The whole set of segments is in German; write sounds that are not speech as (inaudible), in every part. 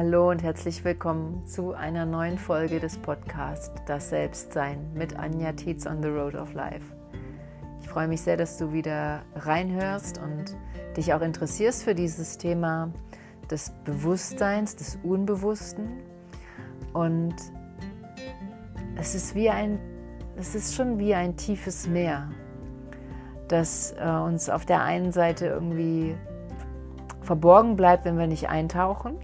Hallo und herzlich willkommen zu einer neuen Folge des Podcasts Das Selbstsein mit Anja Tietz on the Road of Life. Ich freue mich sehr, dass du wieder reinhörst und dich auch interessierst für dieses Thema des Bewusstseins, des Unbewussten. Und es ist wie ein, es ist schon wie ein tiefes Meer, das äh, uns auf der einen Seite irgendwie verborgen bleibt, wenn wir nicht eintauchen.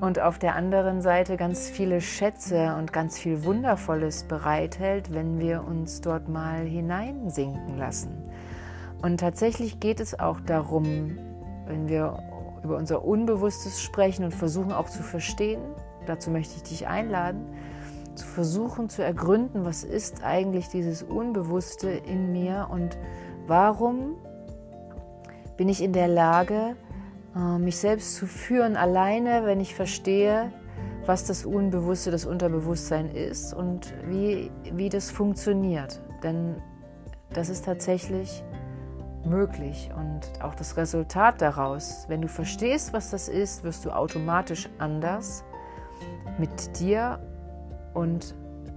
Und auf der anderen Seite ganz viele Schätze und ganz viel Wundervolles bereithält, wenn wir uns dort mal hineinsinken lassen. Und tatsächlich geht es auch darum, wenn wir über unser Unbewusstes sprechen und versuchen auch zu verstehen, dazu möchte ich dich einladen, zu versuchen zu ergründen, was ist eigentlich dieses Unbewusste in mir und warum bin ich in der Lage, mich selbst zu führen, alleine, wenn ich verstehe, was das Unbewusste, das Unterbewusstsein ist und wie, wie das funktioniert. Denn das ist tatsächlich möglich und auch das Resultat daraus, wenn du verstehst, was das ist, wirst du automatisch anders mit dir und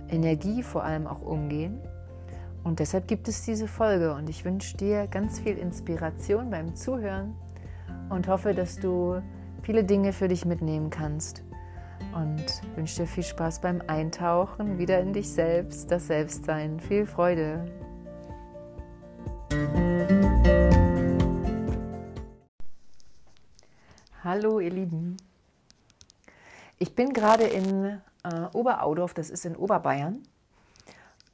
Energie vor allem auch umgehen. Und deshalb gibt es diese Folge und ich wünsche dir ganz viel Inspiration beim Zuhören und hoffe, dass du viele Dinge für dich mitnehmen kannst. Und wünsche dir viel Spaß beim Eintauchen wieder in dich selbst, das Selbstsein. Viel Freude! Hallo ihr Lieben. Ich bin gerade in äh, Oberaudorf, das ist in Oberbayern.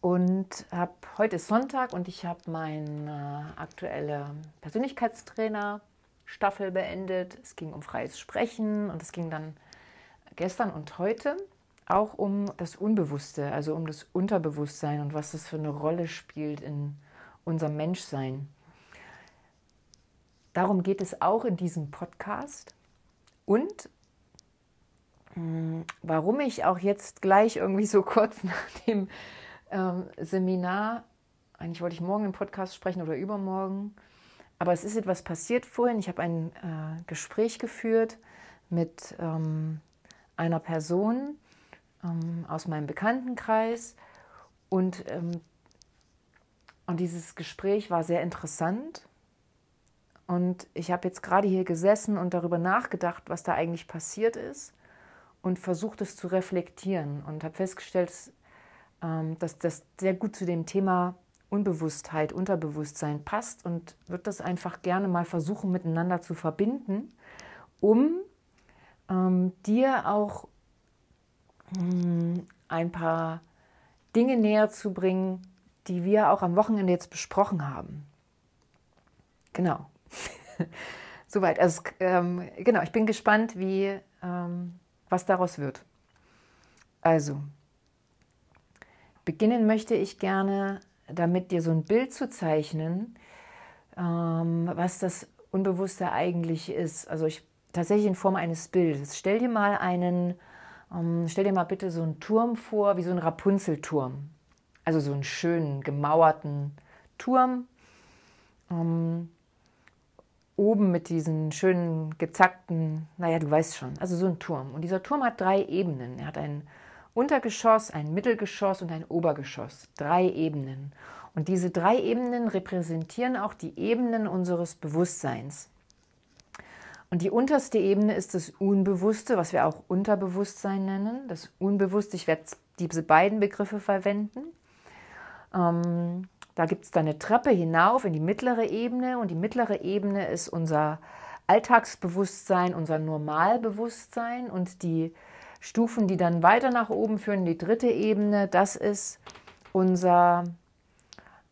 Und habe heute ist Sonntag und ich habe meine äh, aktuelle Persönlichkeitstrainer Staffel beendet. Es ging um freies Sprechen und es ging dann gestern und heute auch um das Unbewusste, also um das Unterbewusstsein und was das für eine Rolle spielt in unserem Menschsein. Darum geht es auch in diesem Podcast. Und hm, warum ich auch jetzt gleich irgendwie so (laughs) kurz nach dem ähm, Seminar, eigentlich wollte ich morgen im Podcast sprechen oder übermorgen, aber es ist etwas passiert vorhin. Ich habe ein äh, Gespräch geführt mit ähm, einer Person ähm, aus meinem Bekanntenkreis und, ähm, und dieses Gespräch war sehr interessant. Und ich habe jetzt gerade hier gesessen und darüber nachgedacht, was da eigentlich passiert ist und versucht es zu reflektieren und habe festgestellt, ähm, dass das sehr gut zu dem Thema Unbewusstheit, Unterbewusstsein passt und würde das einfach gerne mal versuchen miteinander zu verbinden, um ähm, dir auch ähm, ein paar Dinge näher zu bringen, die wir auch am Wochenende jetzt besprochen haben. Genau. (laughs) Soweit. Also ähm, genau, ich bin gespannt, wie ähm, was daraus wird. Also, beginnen möchte ich gerne damit dir so ein Bild zu zeichnen, ähm, was das Unbewusste eigentlich ist. Also ich tatsächlich in Form eines Bildes. Stell dir mal einen, ähm, stell dir mal bitte so einen Turm vor, wie so ein Rapunzelturm. Also so einen schönen, gemauerten Turm. Ähm, oben mit diesen schönen, gezackten, naja, du weißt schon, also so ein Turm. Und dieser Turm hat drei Ebenen. Er hat einen Untergeschoss, ein Mittelgeschoss und ein Obergeschoss. Drei Ebenen. Und diese drei Ebenen repräsentieren auch die Ebenen unseres Bewusstseins. Und die unterste Ebene ist das Unbewusste, was wir auch Unterbewusstsein nennen. Das Unbewusste, ich werde diese beiden Begriffe verwenden. Ähm, da gibt es dann eine Treppe hinauf in die mittlere Ebene und die mittlere Ebene ist unser Alltagsbewusstsein, unser Normalbewusstsein und die Stufen, die dann weiter nach oben führen, die dritte Ebene, das ist unser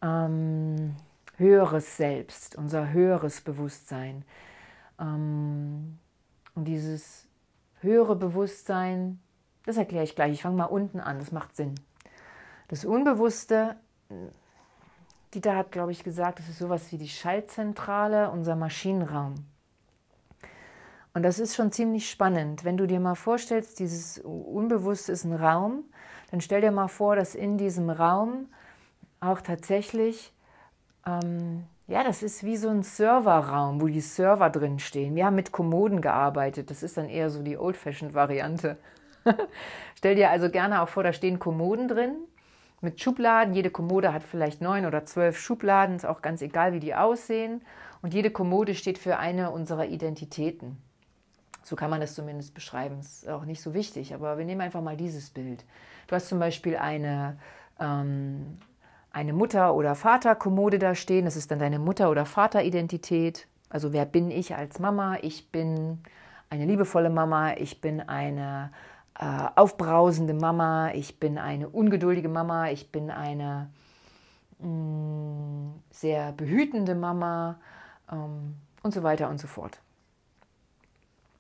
ähm, höheres Selbst, unser höheres Bewusstsein. Ähm, und dieses höhere Bewusstsein, das erkläre ich gleich. Ich fange mal unten an, das macht Sinn. Das Unbewusste, die da hat, glaube ich, gesagt, das ist sowas wie die Schaltzentrale, unser Maschinenraum. Und das ist schon ziemlich spannend. Wenn du dir mal vorstellst, dieses Unbewusste ist ein Raum, dann stell dir mal vor, dass in diesem Raum auch tatsächlich ähm, ja, das ist wie so ein Serverraum, wo die Server drin stehen. Wir haben mit Kommoden gearbeitet. Das ist dann eher so die Old-Fashioned-Variante. (laughs) Stell dir also gerne auch vor, da stehen Kommoden drin mit Schubladen. Jede Kommode hat vielleicht neun oder zwölf Schubladen, ist auch ganz egal, wie die aussehen. Und jede Kommode steht für eine unserer Identitäten. So kann man das zumindest beschreiben. Ist auch nicht so wichtig, aber wir nehmen einfach mal dieses Bild. Du hast zum Beispiel eine ähm, eine Mutter- oder Vaterkommode da stehen. Das ist dann deine Mutter- oder Vateridentität. Also wer bin ich als Mama? Ich bin eine liebevolle Mama, ich bin eine äh, aufbrausende Mama, ich bin eine ungeduldige Mama, ich bin eine mh, mm, sehr behütende Mama ähm, und so weiter und so fort.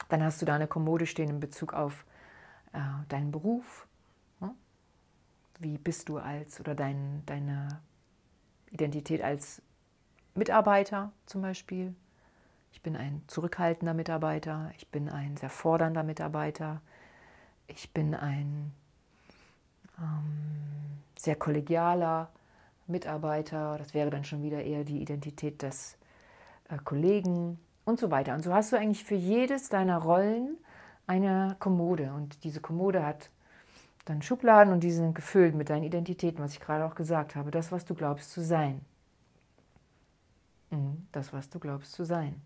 Dann hast du da eine Kommode stehen in Bezug auf äh, deinen Beruf, wie bist du als oder dein, deine Identität als Mitarbeiter zum Beispiel. Ich bin ein zurückhaltender Mitarbeiter, ich bin ein sehr fordernder Mitarbeiter, ich bin ein ähm, sehr kollegialer Mitarbeiter, das wäre dann schon wieder eher die Identität des äh, Kollegen und so weiter. Und so hast du eigentlich für jedes deiner Rollen eine Kommode und diese Kommode hat dann Schubladen und die sind gefüllt mit deinen Identitäten, was ich gerade auch gesagt habe. Das, was du glaubst zu sein. Mhm, das, was du glaubst zu sein.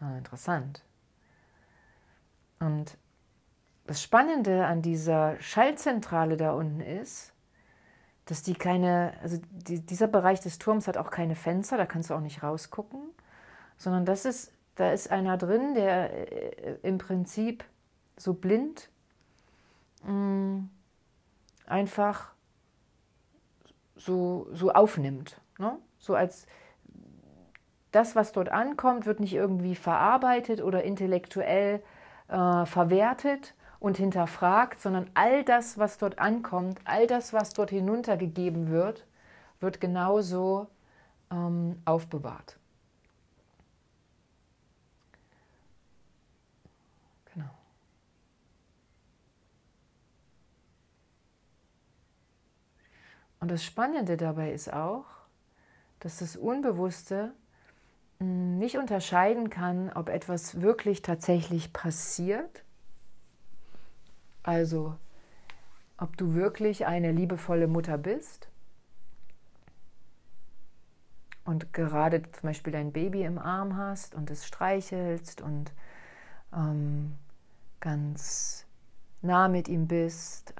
Ah, interessant. Und das Spannende an dieser Schaltzentrale da unten ist, dass die keine, also die, dieser Bereich des Turms hat auch keine Fenster, da kannst du auch nicht rausgucken, sondern das ist, da ist einer drin, der äh, im Prinzip so blind mh, mm, einfach so, so aufnimmt. Ne? So als das, was dort ankommt, wird nicht irgendwie verarbeitet oder intellektuell äh, verwertet und hinterfragt, sondern all das, was dort ankommt, all das, was dort hinuntergegeben wird, wird genauso ähm, aufbewahrt. Und das Spannende dabei ist auch, dass das Unbewusste hm, nicht unterscheiden kann, ob etwas wirklich tatsächlich passiert. Also, ob du wirklich eine liebevolle Mutter bist und gerade zum Beispiel dein Baby im Arm hast und es streichelst und ähm, ganz nah mit ihm bist,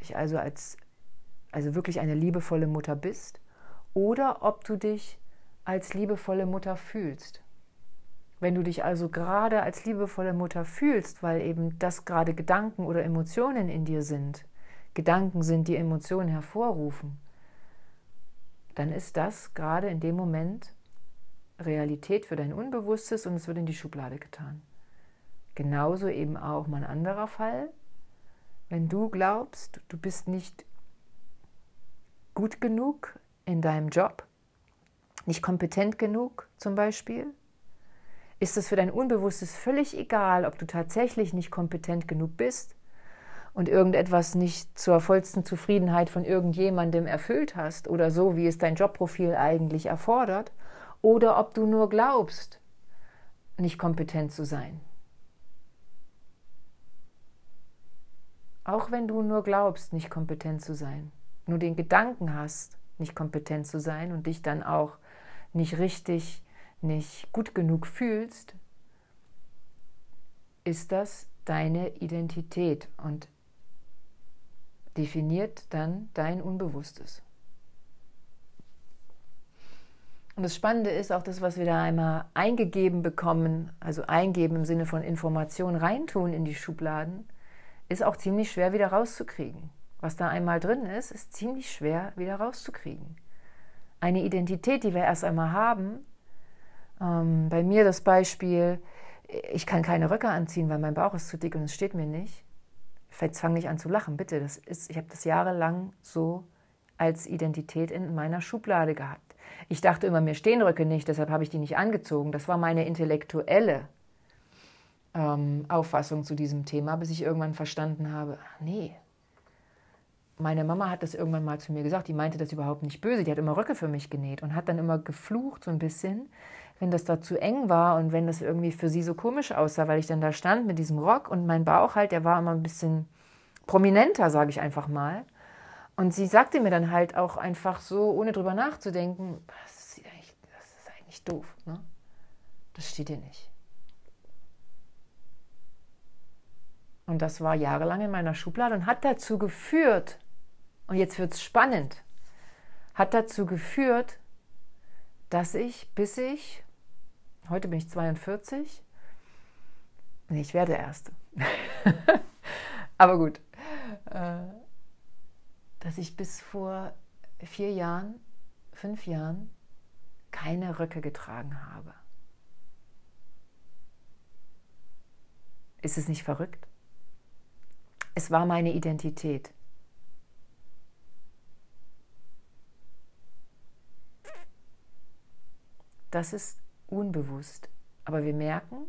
dich also als also wirklich eine liebevolle Mutter bist, oder ob du dich als liebevolle Mutter fühlst. Wenn du dich also gerade als liebevolle Mutter fühlst, weil eben das gerade Gedanken oder Emotionen in dir sind, Gedanken sind, die Emotionen hervorrufen, dann ist das gerade in dem Moment Realität für dein Unbewusstes und es wird in die Schublade getan. Genauso eben auch mein anderer Fall, wenn du glaubst, du bist nicht gut genug in deinem Job? Nicht kompetent genug zum Beispiel? Ist es für dein Unbewusstes völlig egal, ob du tatsächlich nicht kompetent genug bist und irgendetwas nicht zur vollsten Zufriedenheit von irgendjemandem erfüllt hast oder so, wie es dein Jobprofil eigentlich erfordert, oder ob du nur glaubst, nicht kompetent zu sein? Auch wenn du nur glaubst, nicht kompetent zu sein nur den Gedanken hast, nicht kompetent zu sein und dich dann auch nicht richtig, nicht gut genug fühlst, ist das deine Identität und definiert dann dein Unbewusstes. Und das Spannende ist auch das, was wir da einmal eingegeben bekommen, also eingeben im Sinne von Information reintun in die Schubladen, ist auch ziemlich schwer wieder rauszukriegen was da einmal drin ist, ist ziemlich schwer wieder rauszukriegen. Eine Identität, die wir erst einmal haben, ähm, bei mir das Beispiel, ich kann keine Röcke anziehen, weil mein Bauch ist zu dick und es steht mir nicht. Jetzt fang nicht an zu lachen, bitte. Das ist, ich habe das jahrelang so als Identität in meiner Schublade gehabt. Ich dachte immer, mir stehen Röcke nicht, deshalb habe ich die nicht angezogen. Das war meine intellektuelle ähm, Auffassung zu diesem Thema, bis ich irgendwann verstanden habe, ach nee, meine Mama hat das irgendwann mal zu mir gesagt, die meinte das überhaupt nicht böse, die hat immer Röcke für mich genäht und hat dann immer geflucht so ein bisschen, wenn das da zu eng war und wenn das irgendwie für sie so komisch aussah, weil ich dann da stand mit diesem Rock und mein Bauch halt, der war immer ein bisschen prominenter, sage ich einfach mal. Und sie sagte mir dann halt auch einfach so, ohne drüber nachzudenken, das ist eigentlich, das ist eigentlich doof, ne? Das steht dir nicht. Und das war jahrelang in meiner Schublade und hat dazu geführt, und jetzt wird es spannend, hat dazu geführt, dass ich, bis ich, heute bin ich 42, nee, ich werde erst, (laughs) aber gut, äh, dass ich bis vor vier Jahren, fünf Jahren keine Röcke getragen habe. Ist es nicht verrückt? Es war meine Identität. Das ist unbewusst. Aber wir merken,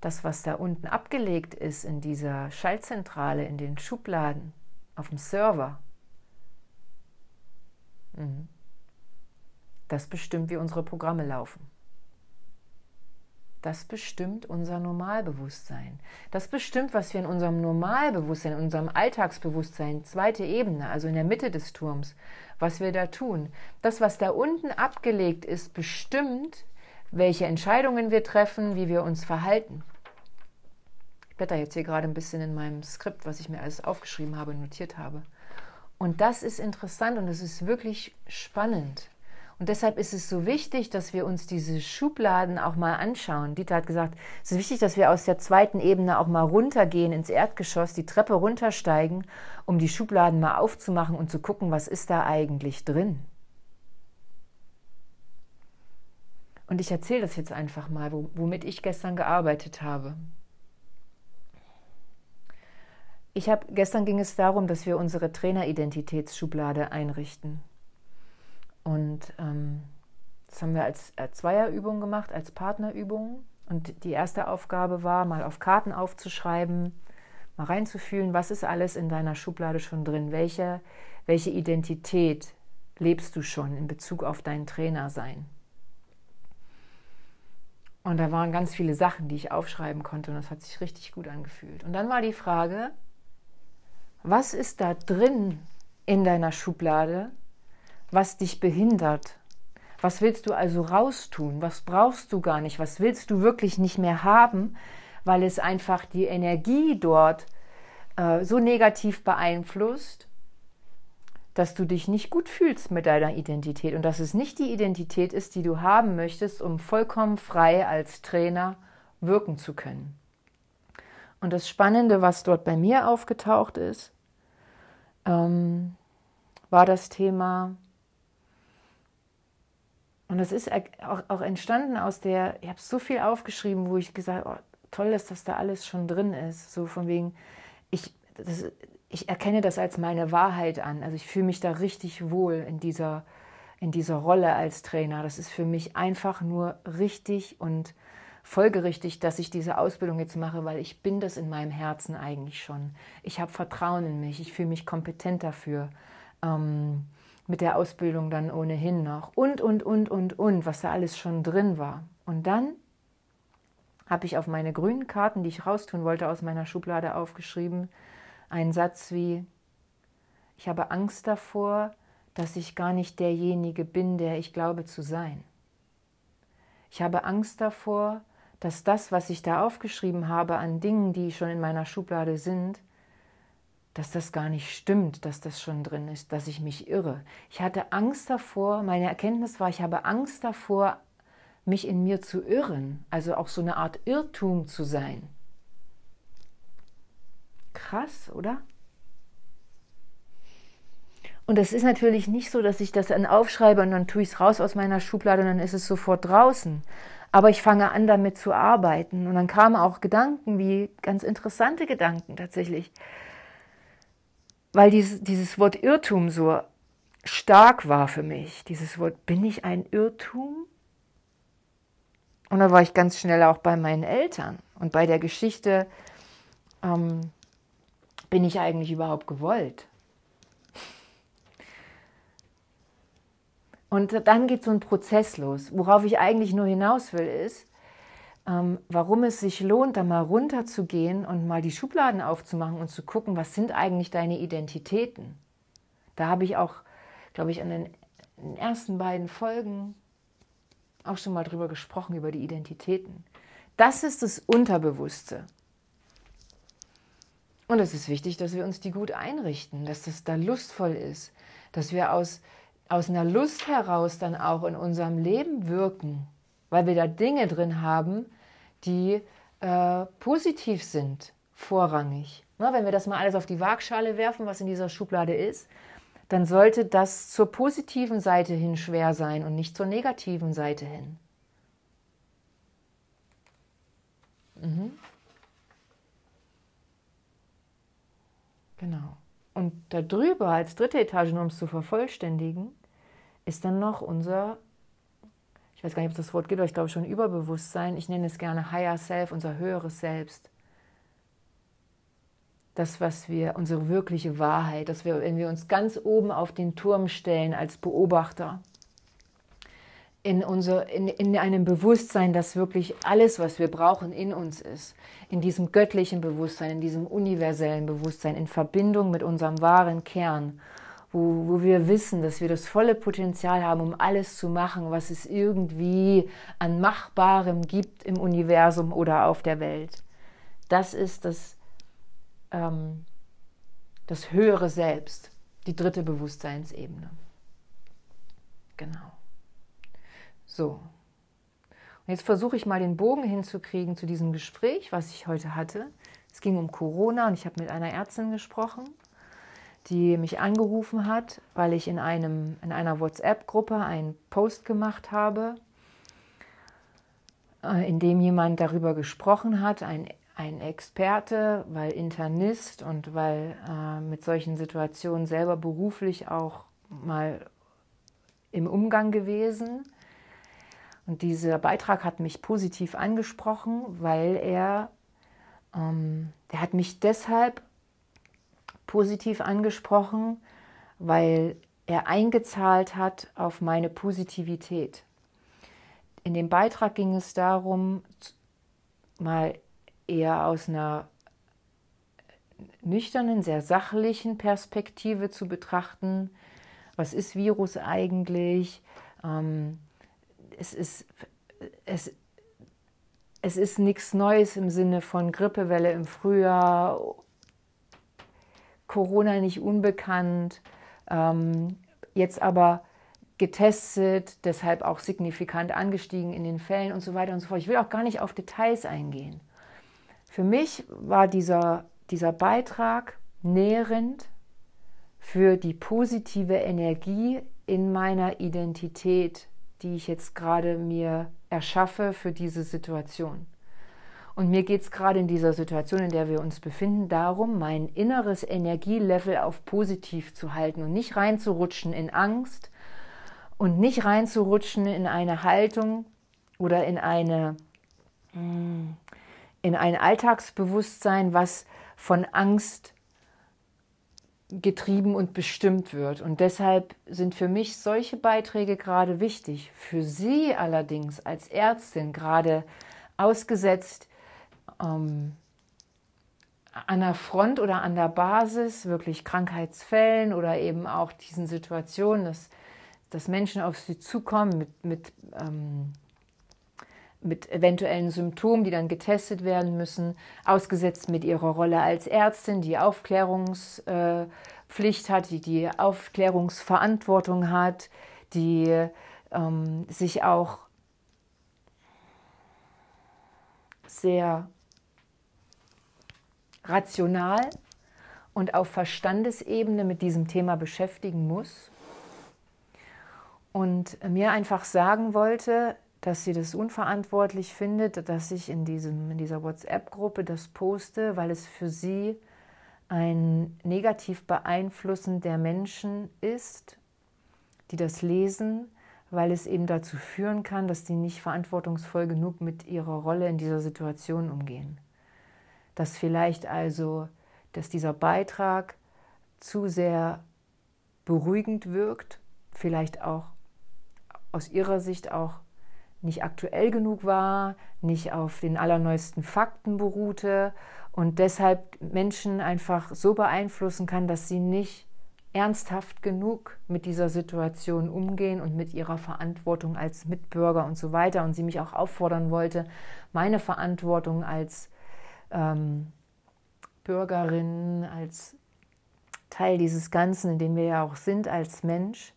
das, was da unten abgelegt ist in dieser Schaltzentrale, in den Schubladen, auf dem Server, mhm, das bestimmt, wie unsere Programme laufen. Das bestimmt unser Normalbewusstsein. Das bestimmt, was wir in unserem Normalbewusstsein, in unserem Alltagsbewusstsein, zweite Ebene, also in der Mitte des Turms, was wir da tun. Das, was da unten abgelegt ist, bestimmt, welche Entscheidungen wir treffen, wie wir uns verhalten. Ich blätter jetzt hier gerade ein bisschen in meinem Skript, was ich mir alles aufgeschrieben habe, notiert habe. Und das ist interessant und es ist wirklich spannend. Und deshalb ist es so wichtig, dass wir uns diese Schubladen auch mal anschauen. Dieter hat gesagt, es ist wichtig, dass wir aus der zweiten Ebene auch mal runtergehen ins Erdgeschoss, die Treppe runtersteigen, um die Schubladen mal aufzumachen und zu gucken, was ist da eigentlich drin. Und ich erzähle das jetzt einfach mal, womit ich gestern gearbeitet habe. Ich habe gestern ging es darum, dass wir unsere Traineridentitätsschublade einrichten. Und ähm, das haben wir als, als Zweierübung gemacht, als Partnerübung. Und die erste Aufgabe war, mal auf Karten aufzuschreiben, mal reinzufühlen, was ist alles in deiner Schublade schon drin, welche, welche Identität lebst du schon in Bezug auf dein Trainersein. Und da waren ganz viele Sachen, die ich aufschreiben konnte und das hat sich richtig gut angefühlt. Und dann war die Frage, was ist da drin in deiner Schublade, was dich behindert. Was willst du also raustun? Was brauchst du gar nicht? Was willst du wirklich nicht mehr haben, weil es einfach die Energie dort äh, so negativ beeinflusst, dass du dich nicht gut fühlst mit deiner Identität und dass es nicht die Identität ist, die du haben möchtest, um vollkommen frei als Trainer wirken zu können. Und das Spannende, was dort bei mir aufgetaucht ist, ähm, war das Thema und das ist auch, auch entstanden aus der, ich habe so viel aufgeschrieben, wo ich gesagt habe, oh, toll dass da alles schon drin ist. So von wegen, ich, das, ich erkenne das als meine Wahrheit an. Also ich fühle mich da richtig wohl in dieser, in dieser Rolle als Trainer. Das ist für mich einfach nur richtig und folgerichtig, dass ich diese Ausbildung jetzt mache, weil ich bin das in meinem Herzen eigentlich schon. Ich habe Vertrauen in mich, ich fühle mich kompetent dafür. Ähm, mit der Ausbildung dann ohnehin noch und, und, und, und, und, was da alles schon drin war. Und dann habe ich auf meine grünen Karten, die ich raustun wollte, aus meiner Schublade aufgeschrieben, einen Satz wie, ich habe Angst davor, dass ich gar nicht derjenige bin, der ich glaube zu sein. Ich habe Angst davor, dass das, was ich da aufgeschrieben habe an Dingen, die schon in meiner Schublade sind, dass das gar nicht stimmt, dass das schon drin ist, dass ich mich irre. Ich hatte Angst davor, meine Erkenntnis war, ich habe Angst davor, mich in mir zu irren, also auch so eine Art Irrtum zu sein. Krass, oder? Und es ist natürlich nicht so, dass ich das dann aufschreibe und dann tue ich es raus aus meiner Schublade und dann ist es sofort draußen. Aber ich fange an, damit zu arbeiten. Und dann kamen auch Gedanken, wie ganz interessante Gedanken tatsächlich weil dieses, dieses Wort Irrtum so stark war für mich. Dieses Wort, bin ich ein Irrtum? Und da war ich ganz schnell auch bei meinen Eltern und bei der Geschichte, ähm, bin ich eigentlich überhaupt gewollt? Und dann geht so ein Prozess los. Worauf ich eigentlich nur hinaus will, ist, ähm, warum es sich lohnt, da mal runterzugehen und mal die Schubladen aufzumachen und zu gucken, was sind eigentlich deine Identitäten. Da habe ich auch, glaube ich, an den, den ersten beiden Folgen auch schon mal drüber gesprochen, über die Identitäten. Das ist das Unterbewusste. Und es ist wichtig, dass wir uns die gut einrichten, dass das da lustvoll ist, dass wir aus, aus einer Lust heraus dann auch in unserem Leben wirken, weil wir da Dinge drin haben, die äh, positiv sind, vorrangig. Na, wenn wir das mal alles auf die Waagschale werfen, was in dieser Schublade ist, dann sollte das zur positiven Seite hin schwer sein und nicht zur negativen Seite hin. Mhm. Genau. Und darüber als dritte Etage, nur um es zu vervollständigen, ist dann noch unser, weiß gar nicht, ob es das Wort gibt, aber ich glaube schon Überbewusstsein. Ich nenne es gerne Higher Self, unser höheres Selbst. Das, was wir, unsere wirkliche Wahrheit, dass wir, wenn wir uns ganz oben auf den Turm stellen als Beobachter, in, unser, in, in einem Bewusstsein, dass wirklich alles, was wir brauchen, in uns ist. In diesem göttlichen Bewusstsein, in diesem universellen Bewusstsein, in Verbindung mit unserem wahren Kern, wo, wo wir wissen, dass wir das volle Potenzial haben, um alles zu machen, was es irgendwie an Machbarem gibt im Universum oder auf der Welt. Das ist das, ähm, das höhere Selbst, die dritte Bewusstseinsebene. Genau. So. Und jetzt versuche ich mal den Bogen hinzukriegen zu diesem Gespräch, was ich heute hatte. Es ging um Corona und ich habe mit einer Ärztin gesprochen, die mich angerufen hat, weil ich in, einem, in einer WhatsApp-Gruppe einen Post gemacht habe, äh, in dem jemand darüber gesprochen hat, ein, ein Experte, weil Internist und weil äh, mit solchen Situationen selber beruflich auch mal im Umgang gewesen. Und dieser Beitrag hat mich positiv angesprochen, weil er, ähm, der hat mich deshalb positiv angesprochen, weil er eingezahlt hat auf meine Positivität. In dem Beitrag ging es darum, mal eher aus einer nüchternen, sehr sachlichen Perspektive zu betrachten, was ist Virus eigentlich, ähm, es ist, es, es ist nichts Neues im Sinne von Grippewelle im Frühjahr, Corona nicht unbekannt, ähm, jetzt aber getestet, deshalb auch signifikant angestiegen in den Fällen und so weiter und so fort. Ich will auch gar nicht auf Details eingehen. Für mich war dieser, dieser Beitrag nährend für die positive Energie in meiner Identität die ich jetzt gerade mir erschaffe für diese Situation. Und mir geht es gerade in dieser Situation, in der wir uns befinden, darum, mein inneres Energielevel auf positiv zu halten und nicht reinzurutschen in Angst und nicht reinzurutschen in eine Haltung oder in eine in ein Alltagsbewusstsein, was von Angst getrieben und bestimmt wird. Und deshalb sind für mich solche Beiträge gerade wichtig. Für Sie allerdings als Ärztin gerade ausgesetzt ähm, an der Front oder an der Basis, wirklich Krankheitsfällen oder eben auch diesen Situationen, dass, dass Menschen auf Sie zukommen mit, mit ähm, mit eventuellen Symptomen, die dann getestet werden müssen, ausgesetzt mit ihrer Rolle als Ärztin, die Aufklärungspflicht hat, die die Aufklärungsverantwortung hat, die ähm, sich auch sehr rational und auf Verstandesebene mit diesem Thema beschäftigen muss. Und mir einfach sagen wollte, dass sie das unverantwortlich findet, dass ich in, diesem, in dieser WhatsApp-Gruppe das poste, weil es für sie ein negativ beeinflussen der Menschen ist, die das lesen, weil es eben dazu führen kann, dass die nicht verantwortungsvoll genug mit ihrer Rolle in dieser Situation umgehen. Dass vielleicht also, dass dieser Beitrag zu sehr beruhigend wirkt, vielleicht auch aus ihrer Sicht auch nicht aktuell genug war, nicht auf den allerneuesten Fakten beruhte und deshalb Menschen einfach so beeinflussen kann, dass sie nicht ernsthaft genug mit dieser Situation umgehen und mit ihrer Verantwortung als Mitbürger und so weiter. Und sie mich auch auffordern wollte, meine Verantwortung als ähm, Bürgerin, als Teil dieses Ganzen, in dem wir ja auch sind als Mensch,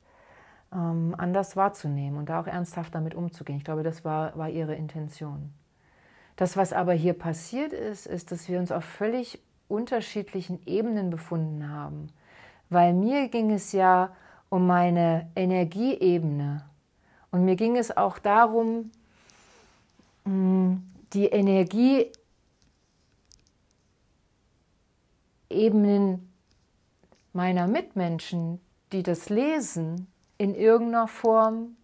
ähm, anders wahrzunehmen und da auch ernsthaft damit umzugehen. Ich glaube, das war, war ihre Intention. Das, was aber hier passiert ist, ist, dass wir uns auf völlig unterschiedlichen Ebenen befunden haben. Weil mir ging es ja um meine Energieebene. Und mir ging es auch darum, hm, die Energieebenen meiner Mitmenschen, die das lesen, in irgendeiner Form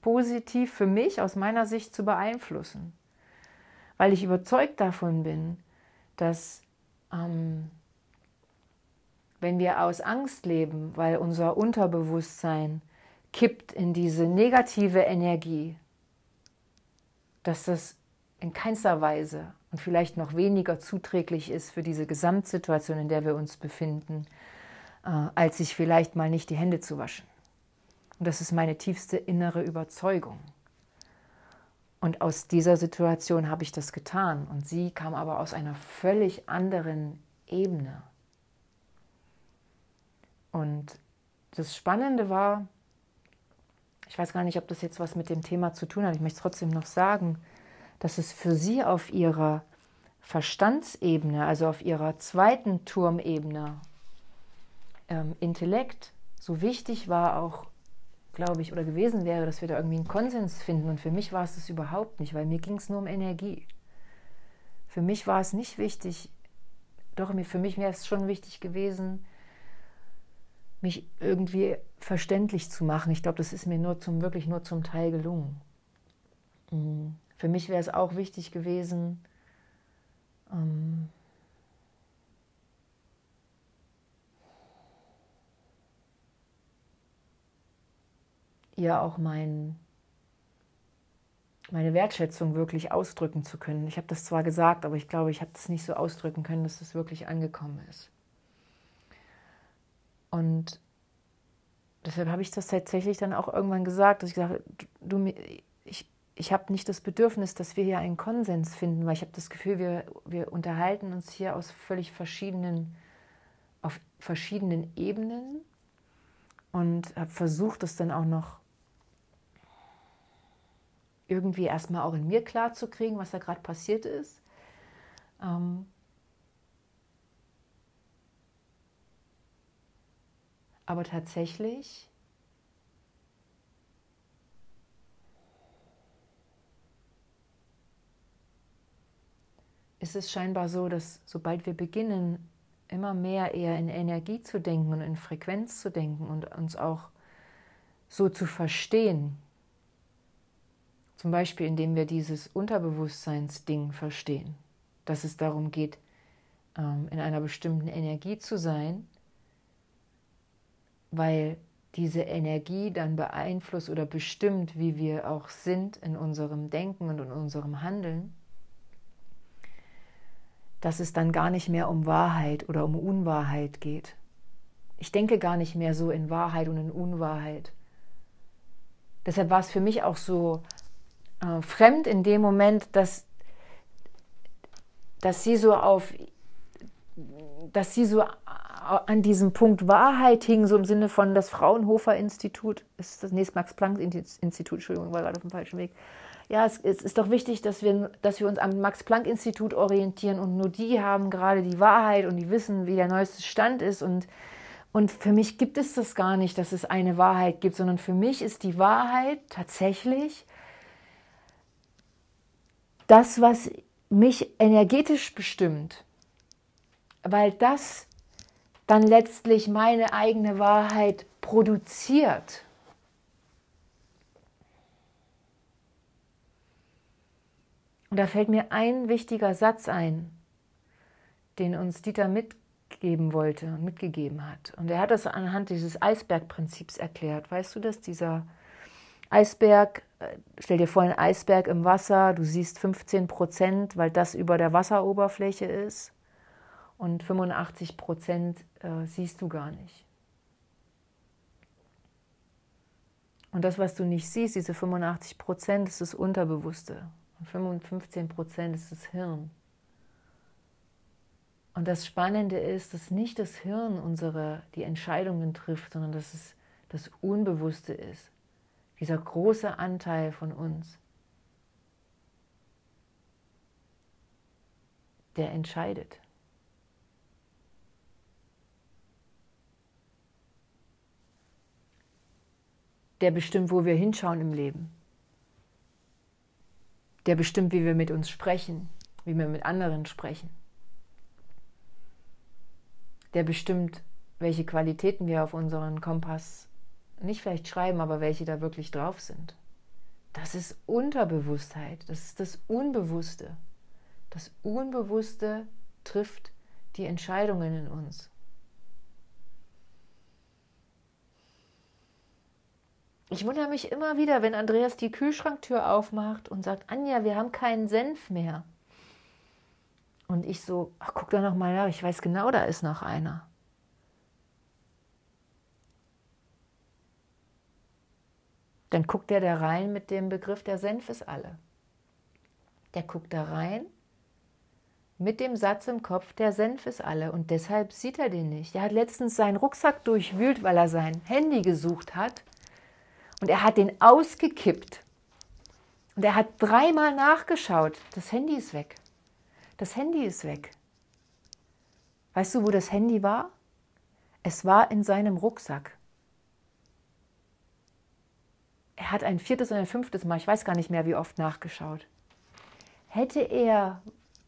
positiv für mich aus meiner Sicht zu beeinflussen. Weil ich überzeugt davon bin, dass ähm, wenn wir aus Angst leben, weil unser Unterbewusstsein kippt in diese negative Energie, dass das in keinster Weise und vielleicht noch weniger zuträglich ist für diese Gesamtsituation, in der wir uns befinden, äh, als sich vielleicht mal nicht die Hände zu waschen. Und das ist meine tiefste innere Überzeugung. Und aus dieser Situation habe ich das getan. Und sie kam aber aus einer völlig anderen Ebene. Und das Spannende war, ich weiß gar nicht, ob das jetzt was mit dem Thema zu tun hat, ich möchte es trotzdem noch sagen, dass es für sie auf ihrer Verstandsebene, also auf ihrer zweiten Turmebene, ähm, Intellekt, so wichtig war, auch glaube ich, oder gewesen wäre, dass wir da irgendwie einen Konsens finden. Und für mich war es das überhaupt nicht, weil mir ging es nur um Energie. Für mich war es nicht wichtig, doch für mich wäre es schon wichtig gewesen, mich irgendwie verständlich zu machen. Ich glaube, das ist mir nur zum, wirklich nur zum Teil gelungen. Mhm. Für mich wäre es auch wichtig gewesen, ähm, ihr auch mein, meine Wertschätzung wirklich ausdrücken zu können. Ich habe das zwar gesagt, aber ich glaube, ich habe das nicht so ausdrücken können, dass das wirklich angekommen ist. Und deshalb habe ich das tatsächlich dann auch irgendwann gesagt, dass ich gesagt habe, du, ich, habe nicht das Bedürfnis, dass wir hier einen Konsens finden, weil ich habe das Gefühl, wir, wir unterhalten uns hier aus völlig verschiedenen, auf verschiedenen Ebenen und habe versucht, das dann auch noch irgendwie erstmal auch in mir klar zu kriegen, was da gerade passiert ist. Ähm aber tatsächlich ist es scheinbar so, dass sobald wir beginnen, immer mehr eher in Energie zu denken und in Frequenz zu denken und uns auch so zu verstehen, zum Beispiel, indem wir dieses Unterbewusstseinsding verstehen, dass es darum geht, ähm, in einer bestimmten Energie zu sein, weil diese Energie dann beeinflusst oder bestimmt, wie wir auch sind in unserem Denken und in unserem Handeln, dass es dann gar nicht mehr um Wahrheit oder um Unwahrheit geht. Ich denke gar nicht mehr so in Wahrheit und in Unwahrheit. Deshalb war es für mich auch so äh, fremd in dem Moment, dass, dass sie so auf, dass sie so an diesem Punkt Wahrheit hing, so im Sinne von das Fraunhofer Institut, ist das nächste Max Planck Institut, Entschuldigung, war gerade auf dem falschen Weg. Ja, es, es, ist doch wichtig, dass wir, dass wir uns am Max Planck Institut orientieren und nur die haben gerade die Wahrheit und die wissen, wie der neueste Stand ist und und für mich gibt es das gar nicht, dass es eine Wahrheit gibt, sondern für mich ist die Wahrheit tatsächlich das, was mich energetisch bestimmt, weil das dann letztlich meine eigene Wahrheit produziert. Und da fällt mir ein wichtiger Satz ein, den uns Dieter mitgeben wollte und mitgegeben hat. Und er hat das anhand dieses Eisbergprinzips erklärt. Weißt du das? Dieser Eisberg, äh, stell dir vor, ein Eisberg im Wasser, du siehst 15 Prozent, weil das über der Wasseroberfläche ist und 85 Prozent äh, siehst du gar nicht. Und das, was du nicht siehst, diese 85 Prozent, ist das Unterbewusste. Und 15 Prozent ist das Hirn. Und das Spannende ist, dass nicht das Hirn unsere, die Entscheidungen trifft, sondern dass es das Unbewusste ist. Dieser große Anteil von uns, der entscheidet. Der bestimmt, wo wir hinschauen im Leben. Der bestimmt, wie wir mit uns sprechen, wie wir mit anderen sprechen der bestimmt, welche Qualitäten wir auf unseren Kompass nicht vielleicht schreiben, aber welche da wirklich drauf sind. Das ist Unterbewusstheit, das ist das Unbewusste. Das Unbewusste trifft die Entscheidungen in uns. Ich wundere mich immer wieder, wenn Andreas die Kühlschranktür aufmacht und sagt, Anja, wir haben keinen Senf mehr. Und ich so, ach, guck da noch mal nach, ich weiß genau, da ist noch einer. Dann guckt er da rein mit dem Begriff, der Senf ist alle. Der guckt da rein mit dem Satz im Kopf, der Senf ist alle und deshalb sieht er den nicht. Er hat letztens seinen Rucksack durchwühlt, weil er sein Handy gesucht hat und er hat den ausgekippt. Und er hat dreimal nachgeschaut. Das Handy ist weg. Das Handy ist weg. Weißt du, wo das Handy war? Es war in seinem Rucksack. Er hat ein viertes und ein fünftes Mal, ich weiß gar nicht mehr, wie oft nachgeschaut. Hätte er,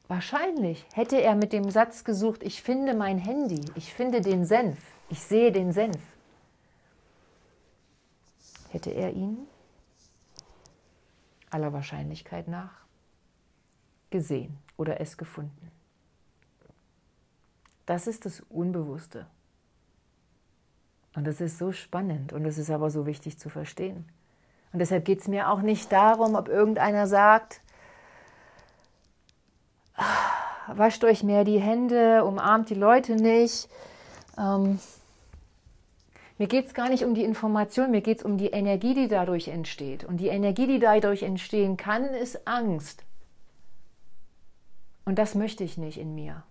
wahrscheinlich, hätte er mit dem Satz gesucht, ich finde mein Handy, ich finde den Senf, ich sehe den Senf, hätte er ihn aller Wahrscheinlichkeit nach gesehen oder es gefunden. Das ist das Unbewusste. Und das ist so spannend und es ist aber so wichtig zu verstehen. Und deshalb geht es mir auch nicht darum, ob irgendeiner sagt, ah, wascht euch mehr die Hände, umarmt die Leute nicht. Ähm, mir geht es gar nicht um die Information, mir geht es um die Energie, die dadurch entsteht. Und die Energie, die dadurch entstehen kann, ist Angst. Und das möchte ich nicht in mir.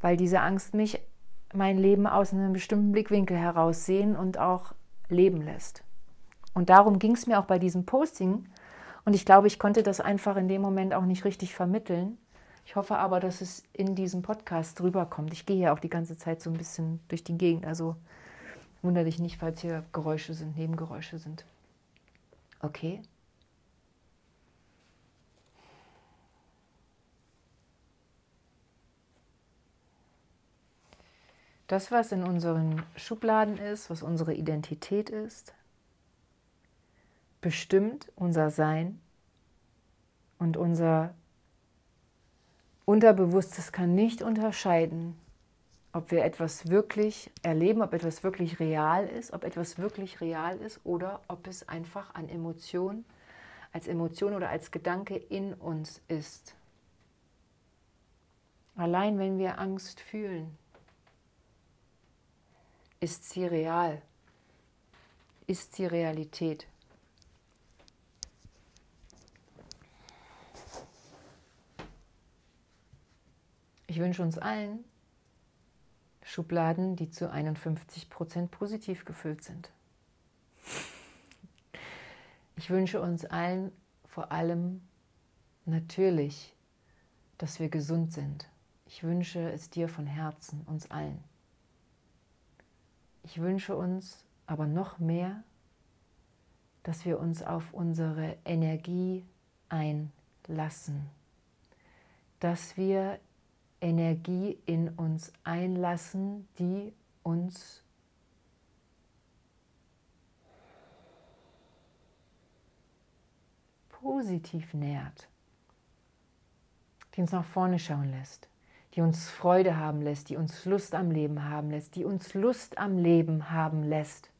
Weil diese Angst mich mein Leben aus einem bestimmten Blickwinkel heraussehen und auch leben lässt. Und darum ging es mir auch bei diesem Posting. Und ich glaube, ich konnte das einfach in dem Moment auch nicht richtig vermitteln. Ich hoffe aber, dass es in diesem Podcast rüberkommt. Ich gehe ja auch die ganze Zeit so ein bisschen durch die Gegend. Also wundere dich nicht, falls hier Geräusche sind, Nebengeräusche sind. Okay. Das, was in unseren Schubladen ist, was unsere Identität ist, bestimmt unser Sein und unser Unterbewusstes kann nicht unterscheiden, ob wir etwas wirklich erleben, ob etwas wirklich real ist, ob etwas wirklich real ist oder ob es einfach an Emotion, als Emotion oder als Gedanke in uns ist. Allein wenn wir Angst fühlen, ist sie real? Ist sie Realität? Ich wünsche uns allen Schubladen, die zu 51 Prozent positiv gefüllt sind. Ich wünsche uns allen vor allem natürlich, dass wir gesund sind. Ich wünsche es dir von Herzen, uns allen. Ich wünsche uns aber noch mehr, dass wir uns auf unsere Energie einlassen, dass wir Energie in uns einlassen, die uns positiv nährt, die uns nach vorne schauen lässt die uns Freude haben lässt, die uns Lust am Leben haben lässt, die uns Lust am Leben haben lässt.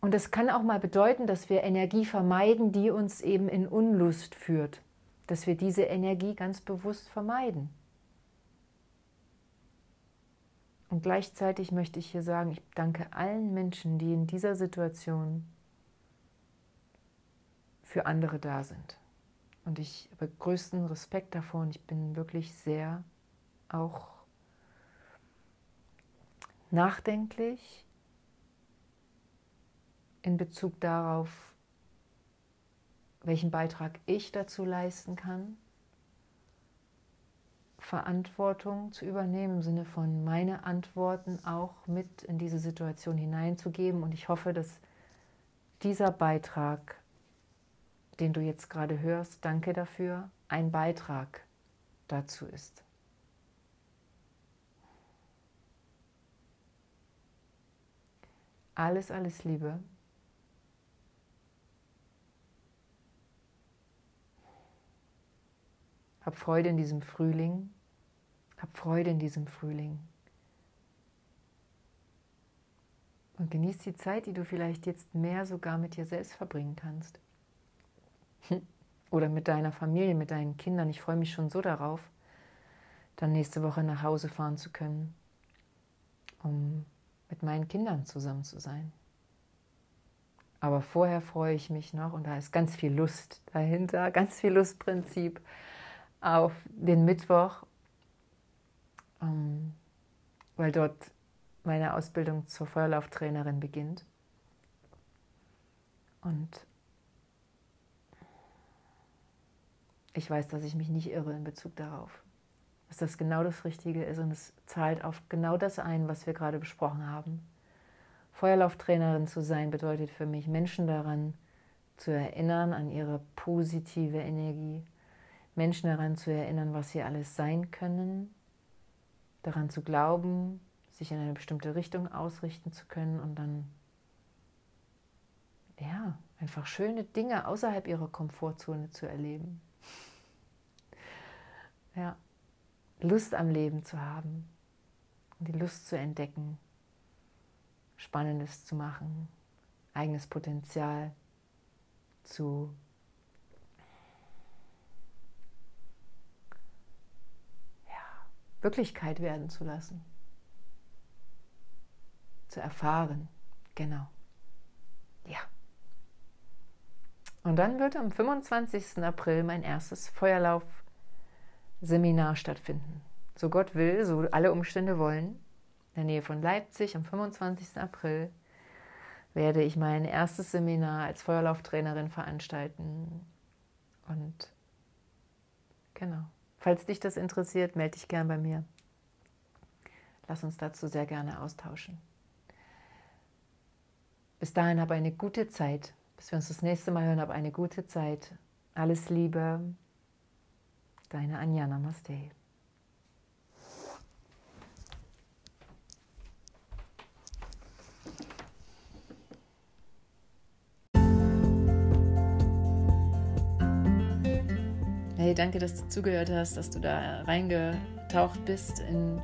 Und das kann auch mal bedeuten, dass wir Energie vermeiden, die uns eben in Unlust führt. Dass wir diese Energie ganz bewusst vermeiden. Und gleichzeitig möchte ich hier sagen, ich danke allen Menschen, die in dieser Situation für andere da sind. Und ich habe größten Respekt davor und ich bin wirklich sehr auch nachdenklich in Bezug darauf, welchen Beitrag ich dazu leisten kann, Verantwortung zu übernehmen, im Sinne von meine Antworten auch mit in diese Situation hineinzugeben. Und ich hoffe, dass dieser Beitrag, den du jetzt gerade hörst, danke dafür, ein Beitrag dazu ist. Alles, alles Liebe. Hab Freude in diesem Frühling. Hab Freude in diesem Frühling. Und genieß die Zeit, die du vielleicht jetzt mehr sogar mit dir selbst verbringen kannst. (laughs) Oder mit deiner Familie, mit deinen Kindern. Ich freue mich schon so darauf, dann nächste Woche nach Hause fahren zu können, um mit meinen Kindern zusammen zu sein. Aber vorher freue ich mich noch, und da ist ganz viel Lust dahinter, ganz viel Lustprinzip auf den Mittwoch, ähm, weil dort meine Ausbildung zur Feuerlauftrainerin beginnt. Und ich weiß, dass ich mich nicht irre in Bezug darauf, dass das genau das Richtige ist und es zahlt auf genau das ein, was wir gerade besprochen haben. Feuerlauftrainerin zu sein bedeutet für mich, Menschen daran zu erinnern, an ihre positive Energie, Menschen daran zu erinnern, was sie alles sein können, daran zu glauben, sich in eine bestimmte Richtung ausrichten zu können und dann ja, einfach schöne Dinge außerhalb ihrer Komfortzone zu erleben. Ja, Lust am Leben zu haben, die Lust zu entdecken, Spannendes zu machen, eigenes Potenzial zu Wirklichkeit werden zu lassen. Zu erfahren. Genau. Ja. Und dann wird am 25. April mein erstes Feuerlauf-Seminar stattfinden. So Gott will, so alle Umstände wollen. In der Nähe von Leipzig am 25. April werde ich mein erstes Seminar als Feuerlauftrainerin veranstalten. Und genau. Falls dich das interessiert, melde dich gern bei mir. Lass uns dazu sehr gerne austauschen. Bis dahin habe eine gute Zeit. Bis wir uns das nächste Mal hören, habe eine gute Zeit. Alles Liebe. Deine Anja Namaste. Hey, danke, dass du zugehört hast, dass du da reingetaucht bist in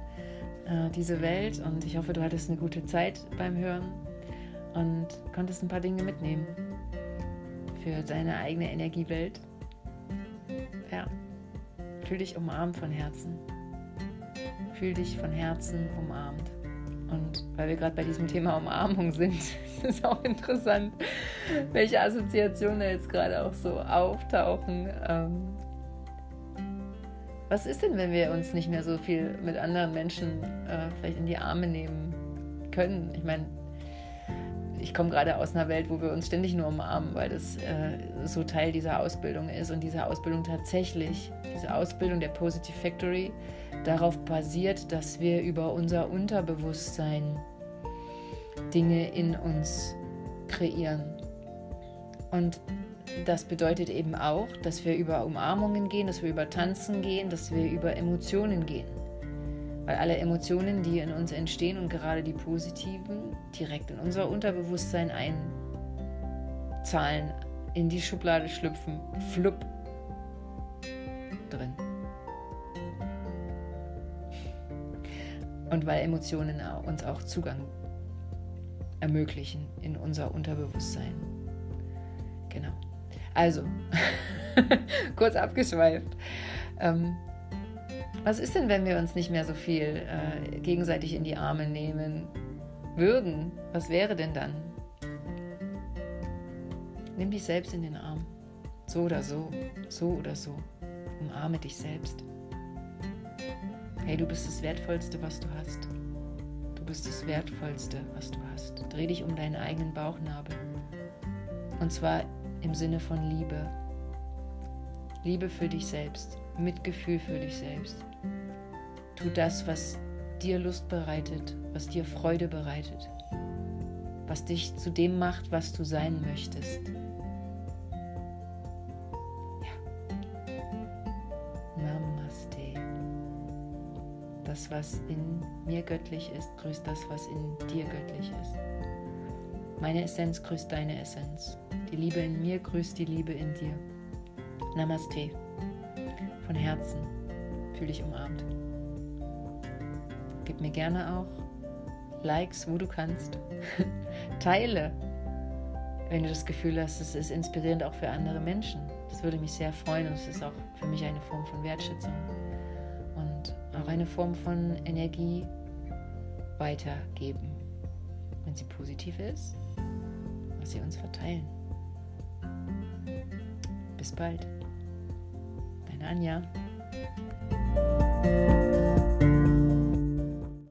äh, diese Welt und ich hoffe, du hattest eine gute Zeit beim Hören und konntest ein paar Dinge mitnehmen für deine eigene Energiewelt. Ja, fühl dich umarmt von Herzen. Fühl dich von Herzen umarmt. Und weil wir gerade bei diesem Thema Umarmung sind, (laughs) ist es auch interessant, welche Assoziationen da jetzt gerade auch so auftauchen. Ähm, was ist denn, wenn wir uns nicht mehr so viel mit anderen Menschen äh, vielleicht in die Arme nehmen können? Ich meine, ich komme gerade aus einer Welt, wo wir uns ständig nur umarmen, weil das äh, so Teil dieser Ausbildung ist und diese Ausbildung tatsächlich, diese Ausbildung der Positive Factory, darauf basiert, dass wir über unser Unterbewusstsein Dinge in uns kreieren. Und das bedeutet eben auch, dass wir über Umarmungen gehen, dass wir über Tanzen gehen, dass wir über Emotionen gehen. Weil alle Emotionen, die in uns entstehen und gerade die positiven, direkt in unser Unterbewusstsein einzahlen, in die Schublade schlüpfen, flupp drin. Und weil Emotionen uns auch Zugang ermöglichen in unser Unterbewusstsein. Genau. Also, (laughs) kurz abgeschweift. Ähm, was ist denn, wenn wir uns nicht mehr so viel äh, gegenseitig in die Arme nehmen würden? Was wäre denn dann? Nimm dich selbst in den Arm. So oder so, so oder so. Umarme dich selbst. Hey, du bist das Wertvollste, was du hast. Du bist das Wertvollste, was du hast. Dreh dich um deinen eigenen Bauchnabel. Und zwar im Sinne von Liebe. Liebe für dich selbst, Mitgefühl für dich selbst. Tu das, was dir Lust bereitet, was dir Freude bereitet, was dich zu dem macht, was du sein möchtest. das, was in mir göttlich ist, grüßt das, was in dir göttlich ist. Meine Essenz grüßt deine Essenz. Die Liebe in mir grüßt die Liebe in dir. Namaste. Von Herzen fühle dich umarmt. Gib mir gerne auch Likes, wo du kannst. (laughs) Teile, wenn du das Gefühl hast, es ist inspirierend auch für andere Menschen. Das würde mich sehr freuen und es ist auch für mich eine Form von Wertschätzung auch eine Form von Energie weitergeben. Wenn sie positiv ist, was sie uns verteilen. Bis bald. Deine Anja.